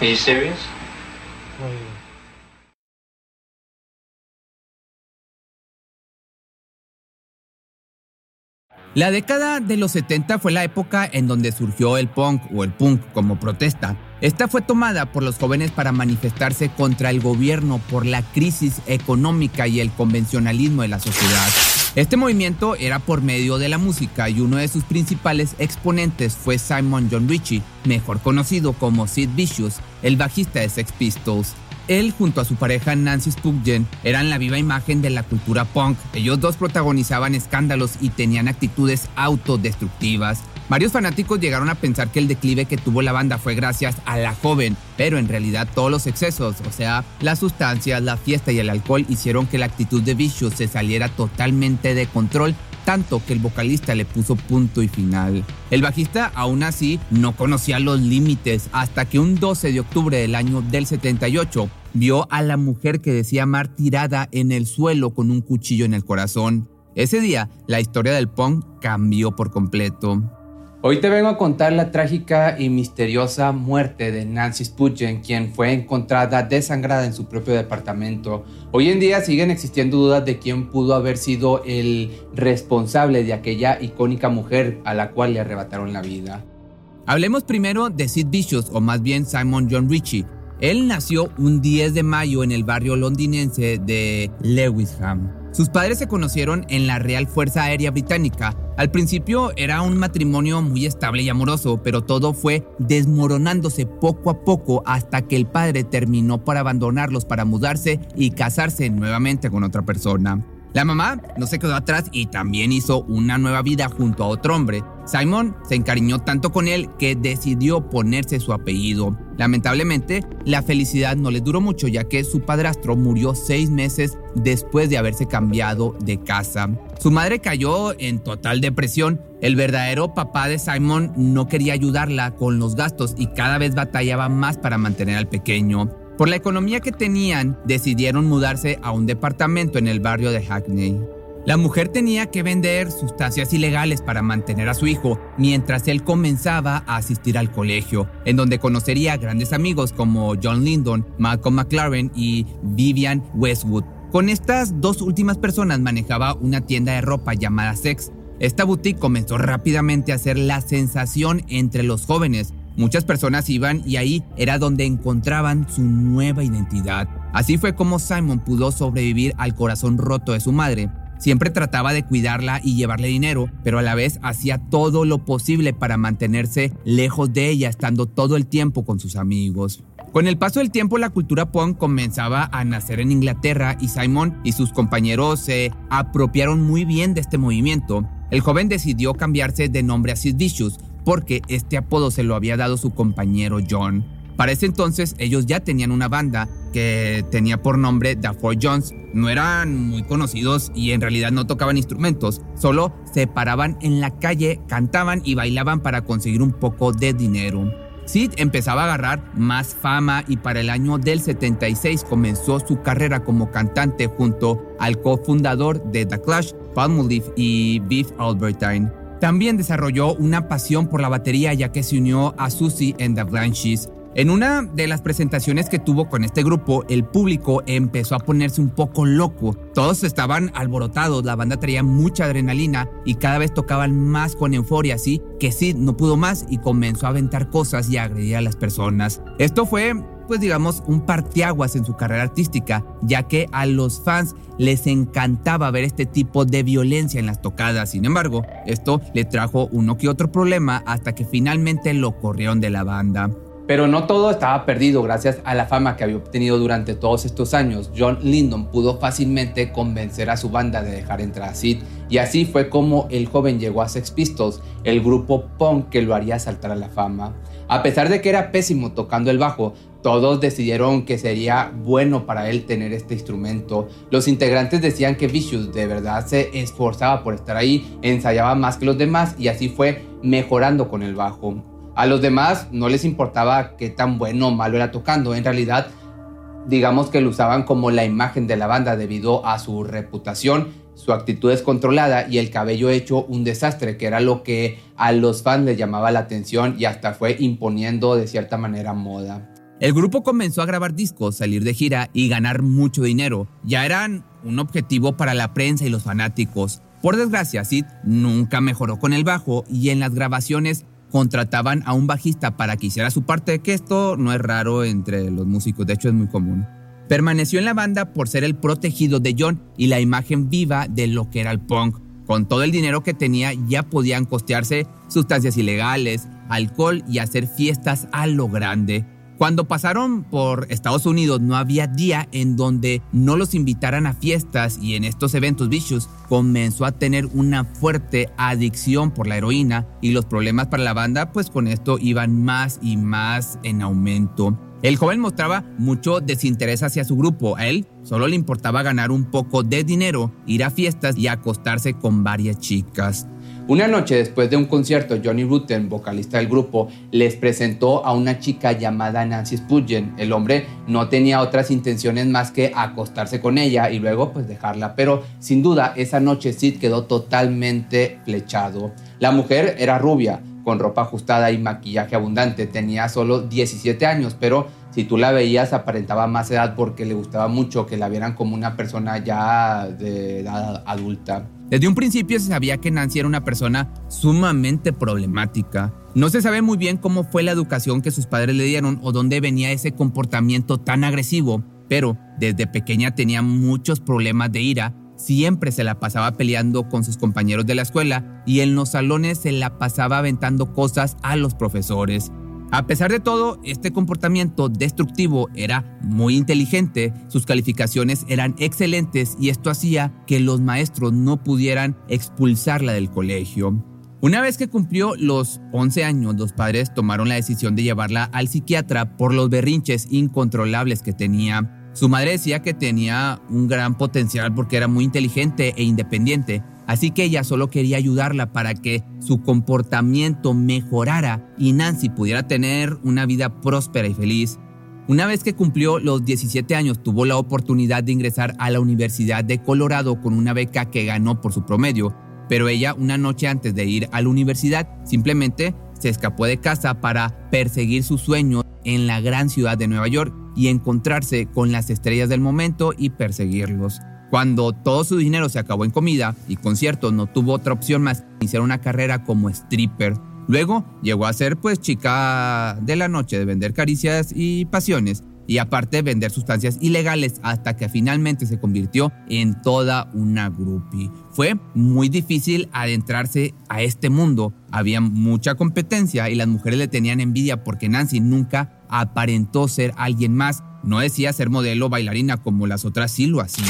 Are you serious? La década de los 70 fue la época en donde surgió el punk o el punk como protesta. Esta fue tomada por los jóvenes para manifestarse contra el gobierno por la crisis económica y el convencionalismo de la sociedad. Este movimiento era por medio de la música y uno de sus principales exponentes fue Simon John Ritchie, mejor conocido como Sid Vicious, el bajista de Sex Pistols. Él junto a su pareja Nancy Spungen eran la viva imagen de la cultura punk. Ellos dos protagonizaban escándalos y tenían actitudes autodestructivas. Varios fanáticos llegaron a pensar que el declive que tuvo la banda fue gracias a la joven, pero en realidad todos los excesos, o sea, las sustancias, la fiesta y el alcohol hicieron que la actitud de Vicious se saliera totalmente de control tanto que el vocalista le puso punto y final. El bajista aún así no conocía los límites hasta que un 12 de octubre del año del 78 vio a la mujer que decía amar tirada en el suelo con un cuchillo en el corazón. Ese día, la historia del punk cambió por completo. Hoy te vengo a contar la trágica y misteriosa muerte de Nancy Spungen, quien fue encontrada desangrada en su propio departamento. Hoy en día siguen existiendo dudas de quién pudo haber sido el responsable de aquella icónica mujer a la cual le arrebataron la vida. Hablemos primero de Sid Vicious, o más bien Simon John Ritchie. Él nació un 10 de mayo en el barrio londinense de Lewisham. Sus padres se conocieron en la Real Fuerza Aérea Británica. Al principio era un matrimonio muy estable y amoroso, pero todo fue desmoronándose poco a poco hasta que el padre terminó por abandonarlos para mudarse y casarse nuevamente con otra persona. La mamá no se quedó atrás y también hizo una nueva vida junto a otro hombre. Simon se encariñó tanto con él que decidió ponerse su apellido. Lamentablemente, la felicidad no le duró mucho ya que su padrastro murió seis meses después de haberse cambiado de casa. Su madre cayó en total depresión. El verdadero papá de Simon no quería ayudarla con los gastos y cada vez batallaba más para mantener al pequeño. Por la economía que tenían, decidieron mudarse a un departamento en el barrio de Hackney. La mujer tenía que vender sustancias ilegales para mantener a su hijo, mientras él comenzaba a asistir al colegio, en donde conocería a grandes amigos como John Lyndon, Malcolm McLaren y Vivian Westwood. Con estas dos últimas personas manejaba una tienda de ropa llamada Sex. Esta boutique comenzó rápidamente a ser la sensación entre los jóvenes, Muchas personas iban y ahí era donde encontraban su nueva identidad. Así fue como Simon pudo sobrevivir al corazón roto de su madre. Siempre trataba de cuidarla y llevarle dinero, pero a la vez hacía todo lo posible para mantenerse lejos de ella, estando todo el tiempo con sus amigos. Con el paso del tiempo la cultura punk comenzaba a nacer en Inglaterra y Simon y sus compañeros se apropiaron muy bien de este movimiento. El joven decidió cambiarse de nombre a Sid Vicious, porque este apodo se lo había dado su compañero John. Para ese entonces ellos ya tenían una banda que tenía por nombre The Four Jones. No eran muy conocidos y en realidad no tocaban instrumentos, solo se paraban en la calle, cantaban y bailaban para conseguir un poco de dinero. Sid empezaba a agarrar más fama y para el año del 76 comenzó su carrera como cantante junto al cofundador de The Clash, Palmolive y Beef Albertine. También desarrolló una pasión por la batería ya que se unió a Susie and the Blanches. En una de las presentaciones que tuvo con este grupo, el público empezó a ponerse un poco loco. Todos estaban alborotados, la banda traía mucha adrenalina y cada vez tocaban más con euforia, así que Sid no pudo más y comenzó a aventar cosas y a agredir a las personas. Esto fue pues digamos, un parteaguas en su carrera artística, ya que a los fans les encantaba ver este tipo de violencia en las tocadas. Sin embargo, esto le trajo uno que otro problema hasta que finalmente lo corrieron de la banda. Pero no todo estaba perdido gracias a la fama que había obtenido durante todos estos años. John Lyndon pudo fácilmente convencer a su banda de dejar entrar a Sid y así fue como el joven llegó a Sex Pistols, el grupo punk que lo haría saltar a la fama. A pesar de que era pésimo tocando el bajo, todos decidieron que sería bueno para él tener este instrumento. Los integrantes decían que Vicious de verdad se esforzaba por estar ahí, ensayaba más que los demás y así fue mejorando con el bajo. A los demás no les importaba qué tan bueno o malo era tocando. En realidad, digamos que lo usaban como la imagen de la banda debido a su reputación, su actitud descontrolada y el cabello hecho un desastre, que era lo que a los fans les llamaba la atención y hasta fue imponiendo de cierta manera moda. El grupo comenzó a grabar discos, salir de gira y ganar mucho dinero. Ya eran un objetivo para la prensa y los fanáticos. Por desgracia, Sid nunca mejoró con el bajo y en las grabaciones contrataban a un bajista para que hiciera su parte, que esto no es raro entre los músicos, de hecho es muy común. Permaneció en la banda por ser el protegido de John y la imagen viva de lo que era el punk. Con todo el dinero que tenía ya podían costearse sustancias ilegales, alcohol y hacer fiestas a lo grande. Cuando pasaron por Estados Unidos no había día en donde no los invitaran a fiestas y en estos eventos Vicious comenzó a tener una fuerte adicción por la heroína y los problemas para la banda pues con esto iban más y más en aumento. El joven mostraba mucho desinterés hacia su grupo. A él solo le importaba ganar un poco de dinero, ir a fiestas y acostarse con varias chicas. Una noche después de un concierto, Johnny Rutten, vocalista del grupo, les presentó a una chica llamada Nancy Spudgen. El hombre no tenía otras intenciones más que acostarse con ella y luego pues dejarla, pero sin duda esa noche Sid quedó totalmente flechado. La mujer era rubia, con ropa ajustada y maquillaje abundante, tenía solo 17 años, pero si tú la veías aparentaba más edad porque le gustaba mucho que la vieran como una persona ya de edad adulta. Desde un principio se sabía que Nancy era una persona sumamente problemática. No se sabe muy bien cómo fue la educación que sus padres le dieron o dónde venía ese comportamiento tan agresivo, pero desde pequeña tenía muchos problemas de ira. Siempre se la pasaba peleando con sus compañeros de la escuela y en los salones se la pasaba aventando cosas a los profesores. A pesar de todo, este comportamiento destructivo era muy inteligente, sus calificaciones eran excelentes y esto hacía que los maestros no pudieran expulsarla del colegio. Una vez que cumplió los 11 años, los padres tomaron la decisión de llevarla al psiquiatra por los berrinches incontrolables que tenía. Su madre decía que tenía un gran potencial porque era muy inteligente e independiente, Así que ella solo quería ayudarla para que su comportamiento mejorara y Nancy pudiera tener una vida próspera y feliz. Una vez que cumplió los 17 años, tuvo la oportunidad de ingresar a la Universidad de Colorado con una beca que ganó por su promedio, pero ella una noche antes de ir a la universidad simplemente se escapó de casa para perseguir su sueño en la gran ciudad de Nueva York y encontrarse con las estrellas del momento y perseguirlos. Cuando todo su dinero se acabó en comida y conciertos, no tuvo otra opción más que iniciar una carrera como stripper. Luego llegó a ser pues chica de la noche de vender caricias y pasiones y aparte vender sustancias ilegales hasta que finalmente se convirtió en toda una groupie. Fue muy difícil adentrarse a este mundo, había mucha competencia y las mujeres le tenían envidia porque Nancy nunca aparentó ser alguien más, no decía ser modelo bailarina como las otras sí lo hacían.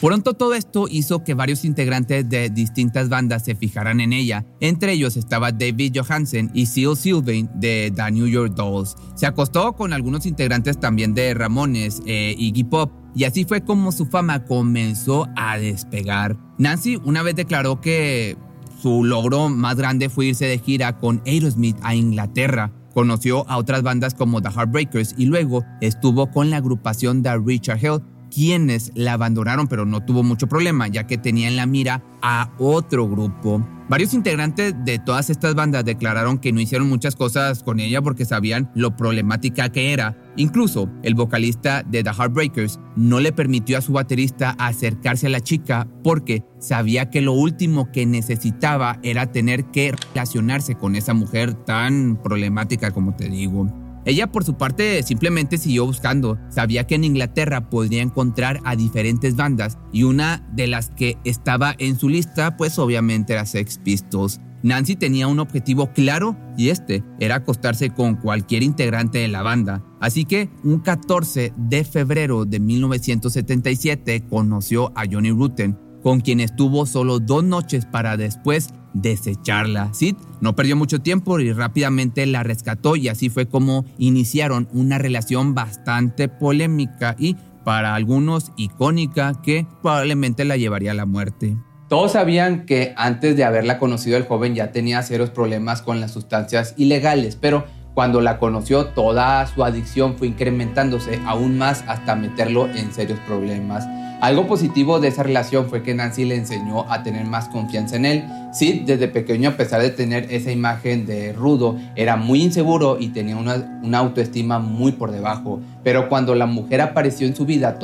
Pronto todo esto hizo que varios integrantes de distintas bandas se fijaran en ella. Entre ellos estaba David Johansen y Seal Sylvain de The New York Dolls. Se acostó con algunos integrantes también de Ramones e Iggy Pop y así fue como su fama comenzó a despegar. Nancy una vez declaró que su logro más grande fue irse de gira con Aerosmith a Inglaterra. Conoció a otras bandas como The Heartbreakers y luego estuvo con la agrupación The Richard Hell quienes la abandonaron, pero no tuvo mucho problema, ya que tenía en la mira a otro grupo. Varios integrantes de todas estas bandas declararon que no hicieron muchas cosas con ella porque sabían lo problemática que era. Incluso el vocalista de The Heartbreakers no le permitió a su baterista acercarse a la chica porque sabía que lo último que necesitaba era tener que relacionarse con esa mujer tan problemática como te digo. Ella por su parte simplemente siguió buscando. Sabía que en Inglaterra podría encontrar a diferentes bandas y una de las que estaba en su lista pues obviamente era Sex Pistols. Nancy tenía un objetivo claro y este era acostarse con cualquier integrante de la banda. Así que un 14 de febrero de 1977 conoció a Johnny Rutten, con quien estuvo solo dos noches para después desecharla. Sid no perdió mucho tiempo y rápidamente la rescató y así fue como iniciaron una relación bastante polémica y para algunos icónica que probablemente la llevaría a la muerte. Todos sabían que antes de haberla conocido el joven ya tenía serios problemas con las sustancias ilegales, pero cuando la conoció toda su adicción fue incrementándose aún más hasta meterlo en serios problemas. Algo positivo de esa relación fue que Nancy le enseñó a tener más confianza en él. Sid desde pequeño, a pesar de tener esa imagen de rudo, era muy inseguro y tenía una, autoestima muy por debajo. Pero cuando la mujer apareció en su vida,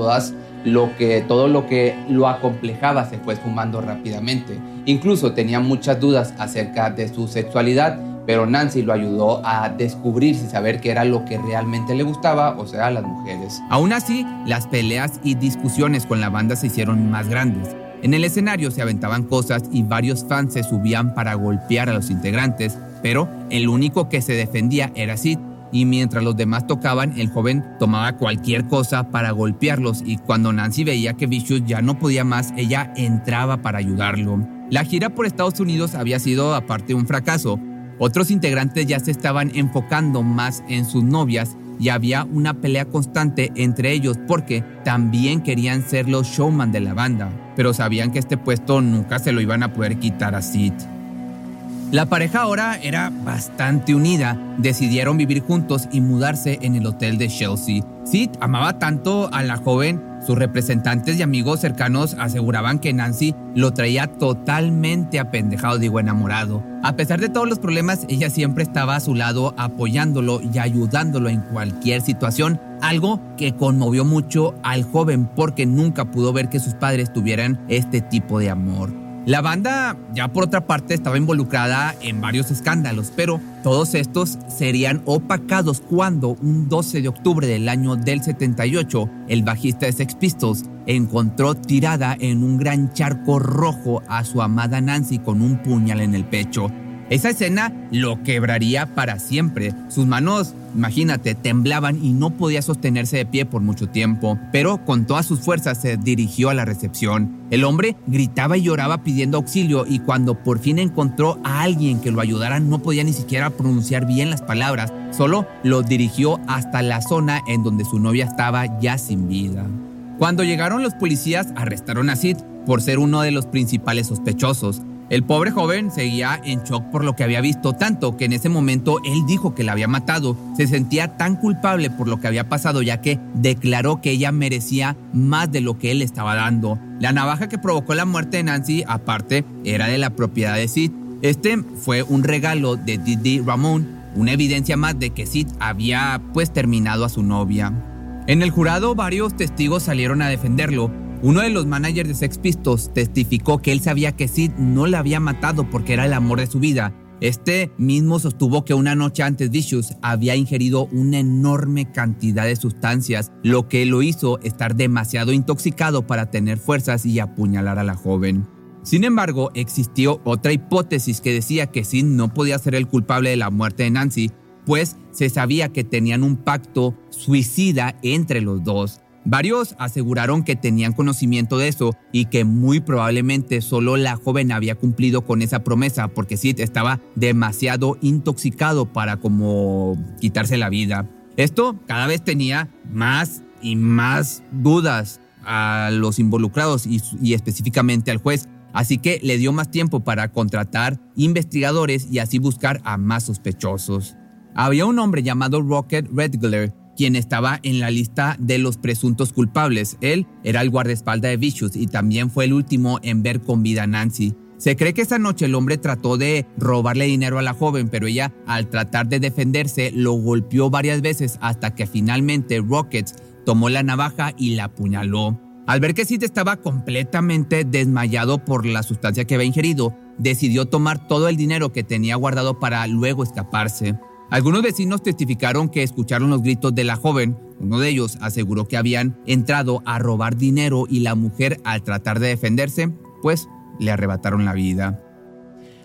lo que, todo lo que lo acomplejaba se fue esfumando rápidamente. Incluso tenía muchas dudas acerca de su sexualidad pero Nancy lo ayudó a descubrir y saber qué era lo que realmente le gustaba, o sea, las mujeres. Aún así, las peleas y discusiones con la banda se hicieron más grandes. En el escenario se aventaban cosas y varios fans se subían para golpear a los integrantes, pero el único que se defendía era Sid. Y mientras los demás tocaban, el joven tomaba cualquier cosa para golpearlos y cuando Nancy veía que Vicious ya no podía más, ella entraba para ayudarlo. La gira por Estados Unidos había sido aparte un fracaso, otros integrantes ya se estaban enfocando más en sus novias y había una pelea constante entre ellos porque también querían ser los showman de la banda, pero sabían que este puesto nunca se lo iban a poder quitar a Sid. La pareja ahora era bastante unida, decidieron vivir juntos y mudarse en el hotel de Chelsea. Sid amaba tanto a la joven sus representantes y amigos cercanos aseguraban que Nancy lo traía totalmente apendejado, digo enamorado. A pesar de todos los problemas, ella siempre estaba a su lado apoyándolo y ayudándolo en cualquier situación, algo que conmovió mucho al joven porque nunca pudo ver que sus padres tuvieran este tipo de amor. La banda, ya por otra parte, estaba involucrada en varios escándalos, pero todos estos serían opacados cuando un 12 de octubre del año del 78, el bajista de Sex Pistols encontró tirada en un gran charco rojo a su amada Nancy con un puñal en el pecho. Esa escena lo quebraría para siempre. Sus manos, imagínate, temblaban y no podía sostenerse de pie por mucho tiempo, pero con todas sus fuerzas se dirigió a la recepción. El hombre gritaba y lloraba pidiendo auxilio y cuando por fin encontró a alguien que lo ayudara no podía ni siquiera pronunciar bien las palabras, solo lo dirigió hasta la zona en donde su novia estaba ya sin vida. Cuando llegaron los policías arrestaron a Sid por ser uno de los principales sospechosos. El pobre joven seguía en shock por lo que había visto, tanto que en ese momento él dijo que la había matado. Se sentía tan culpable por lo que había pasado ya que declaró que ella merecía más de lo que él estaba dando. La navaja que provocó la muerte de Nancy, aparte, era de la propiedad de Sid. Este fue un regalo de Didi Ramón, una evidencia más de que Sid había pues terminado a su novia. En el jurado varios testigos salieron a defenderlo, uno de los managers de Sex Pistols testificó que él sabía que Sid no la había matado porque era el amor de su vida. Este mismo sostuvo que una noche antes Vicious había ingerido una enorme cantidad de sustancias, lo que lo hizo estar demasiado intoxicado para tener fuerzas y apuñalar a la joven. Sin embargo, existió otra hipótesis que decía que Sid no podía ser el culpable de la muerte de Nancy, pues se sabía que tenían un pacto suicida entre los dos. Varios aseguraron que tenían conocimiento de eso y que muy probablemente solo la joven había cumplido con esa promesa porque Sid estaba demasiado intoxicado para como quitarse la vida. Esto cada vez tenía más y más dudas a los involucrados y, específicamente al juez, así que le dio más tiempo para contratar investigadores y así buscar a más sospechosos. Había un hombre llamado Rocket Redgler quien estaba en la lista de los presuntos culpables. Él era el guardaespaldas de Vicious y también fue el último en ver con vida a Nancy. Se cree que esa noche el hombre trató de robarle dinero a la joven, pero ella, al tratar de defenderse, lo golpeó varias veces hasta que finalmente Rockets tomó la navaja y la apuñaló. Al ver que Sid estaba completamente desmayado por la sustancia que había ingerido, decidió tomar todo el dinero que tenía guardado para luego escaparse. Algunos vecinos testificaron que escucharon los gritos de la joven. Uno de ellos aseguró que habían entrado a robar dinero y la mujer al tratar de defenderse, pues le arrebataron la vida.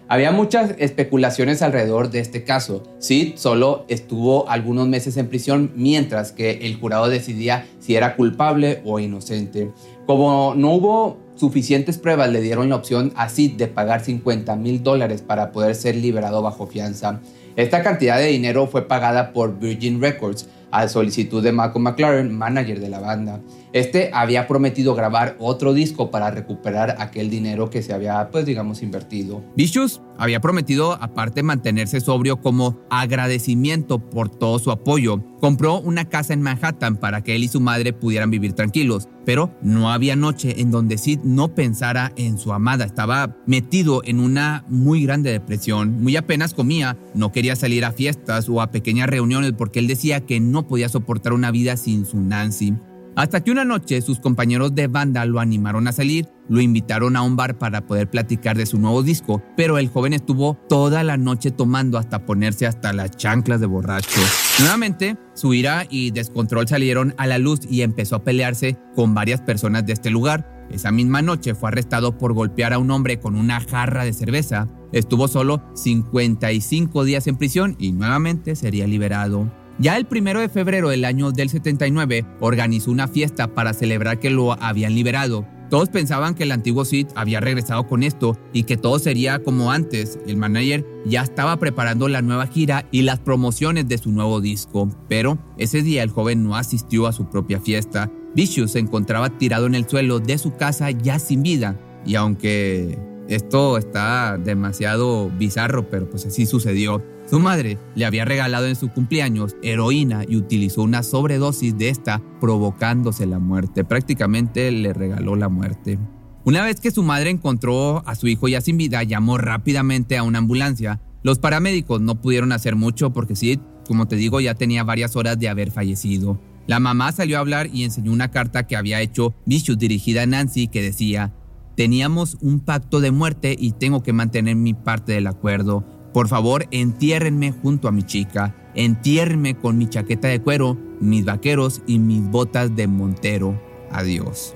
Había muchas especulaciones alrededor de este caso. Sid solo estuvo algunos meses en prisión mientras que el jurado decidía si era culpable o inocente. Como no hubo suficientes pruebas, le dieron la opción a Sid de pagar 50 mil dólares para poder ser liberado bajo fianza. Esta cantidad de dinero fue pagada por Virgin Records, a solicitud de Malcolm McLaren, manager de la banda. Este había prometido grabar otro disco para recuperar aquel dinero que se había, pues digamos, invertido. Vicious había prometido, aparte, mantenerse sobrio como agradecimiento por todo su apoyo. Compró una casa en Manhattan para que él y su madre pudieran vivir tranquilos, pero no había noche en donde Sid no pensara en su amada. Estaba metido en una muy grande depresión, muy apenas comía, no quería salir a fiestas o a pequeñas reuniones porque él decía que no podía soportar una vida sin su Nancy. Hasta que una noche sus compañeros de banda lo animaron a salir, lo invitaron a un bar para poder platicar de su nuevo disco, pero el joven estuvo toda la noche tomando hasta ponerse hasta las chanclas de borracho. Nuevamente, su ira y descontrol salieron a la luz y empezó a pelearse con varias personas de este lugar. Esa misma noche fue arrestado por golpear a un hombre con una jarra de cerveza. Estuvo solo 55 días en prisión y nuevamente sería liberado. Ya el primero de febrero del año del 79 organizó una fiesta para celebrar que lo habían liberado. Todos pensaban que el antiguo Sid había regresado con esto y que todo sería como antes. El manager ya estaba preparando la nueva gira y las promociones de su nuevo disco, pero ese día el joven no asistió a su propia fiesta. Vicious se encontraba tirado en el suelo de su casa ya sin vida y aunque esto está demasiado bizarro, pero pues así sucedió. Su madre le había regalado en su cumpleaños heroína y utilizó una sobredosis de esta provocándose la muerte. Prácticamente le regaló la muerte. Una vez que su madre encontró a su hijo ya sin vida, llamó rápidamente a una ambulancia. Los paramédicos no pudieron hacer mucho porque Sid, como te digo, ya tenía varias horas de haber fallecido. La mamá salió a hablar y enseñó una carta que había hecho Vicious dirigida a Nancy que decía, teníamos un pacto de muerte y tengo que mantener mi parte del acuerdo. Por favor, entiérrenme junto a mi chica, entiérrenme con mi chaqueta de cuero, mis vaqueros y mis botas de montero. Adiós.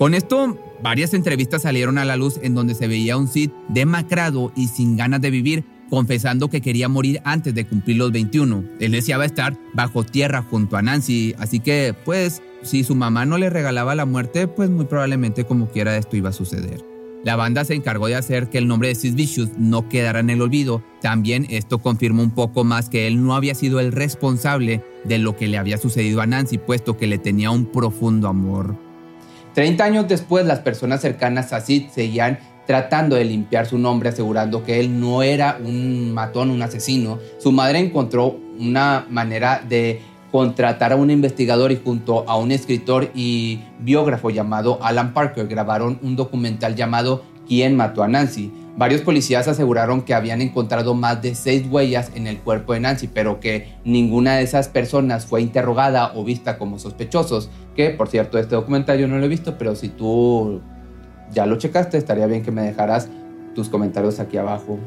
Con esto, varias entrevistas salieron a la luz en donde se veía un Sid demacrado y sin ganas de vivir, confesando que quería morir antes de cumplir los 21. Él deseaba estar bajo tierra junto a Nancy, así que, pues, si su mamá no le regalaba la muerte, pues muy probablemente como quiera esto iba a suceder. La banda se encargó de hacer que el nombre de Sid Vicious no quedara en el olvido. También esto confirmó un poco más que él no había sido el responsable de lo que le había sucedido a Nancy, puesto que le tenía un profundo amor. Treinta años después, las personas cercanas a Sid seguían tratando de limpiar su nombre, asegurando que él no era un matón, un asesino. Su madre encontró una manera de contratar a un investigador y junto a un escritor y biógrafo llamado Alan Parker grabaron un documental llamado ¿Quién mató a Nancy? Varios policías aseguraron que habían encontrado más de seis huellas en el cuerpo de Nancy, pero que ninguna de esas personas fue interrogada o vista como sospechosos. Que, por cierto, este documental yo no lo he visto, pero si tú ya lo checaste, estaría bien que me dejaras tus comentarios aquí abajo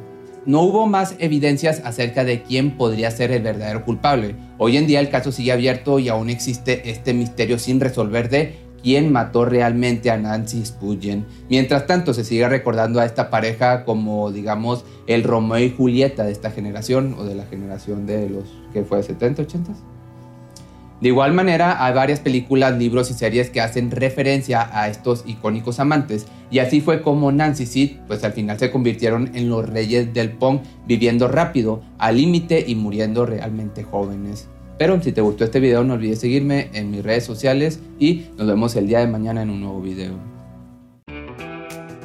no hubo más evidencias acerca de quién podría ser el verdadero culpable. Hoy en día el caso sigue abierto y aún existe este misterio sin resolver de quién mató realmente a Nancy Spurgeon. Mientras tanto, se sigue recordando a esta pareja como, digamos, el Romeo y Julieta de esta generación o de la generación de los que fue 70, 80. De igual manera, hay varias películas, libros y series que hacen referencia a estos icónicos amantes, y así fue como Nancy Sid, pues al final se convirtieron en los reyes del punk, viviendo rápido, al límite y muriendo realmente jóvenes. Pero si te gustó este video, no olvides seguirme en mis redes sociales y nos vemos el día de mañana en un nuevo video.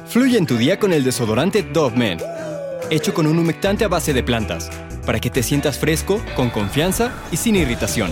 Fluye en tu día con el desodorante Dove Men, hecho con un humectante a base de plantas, para que te sientas fresco, con confianza y sin irritación.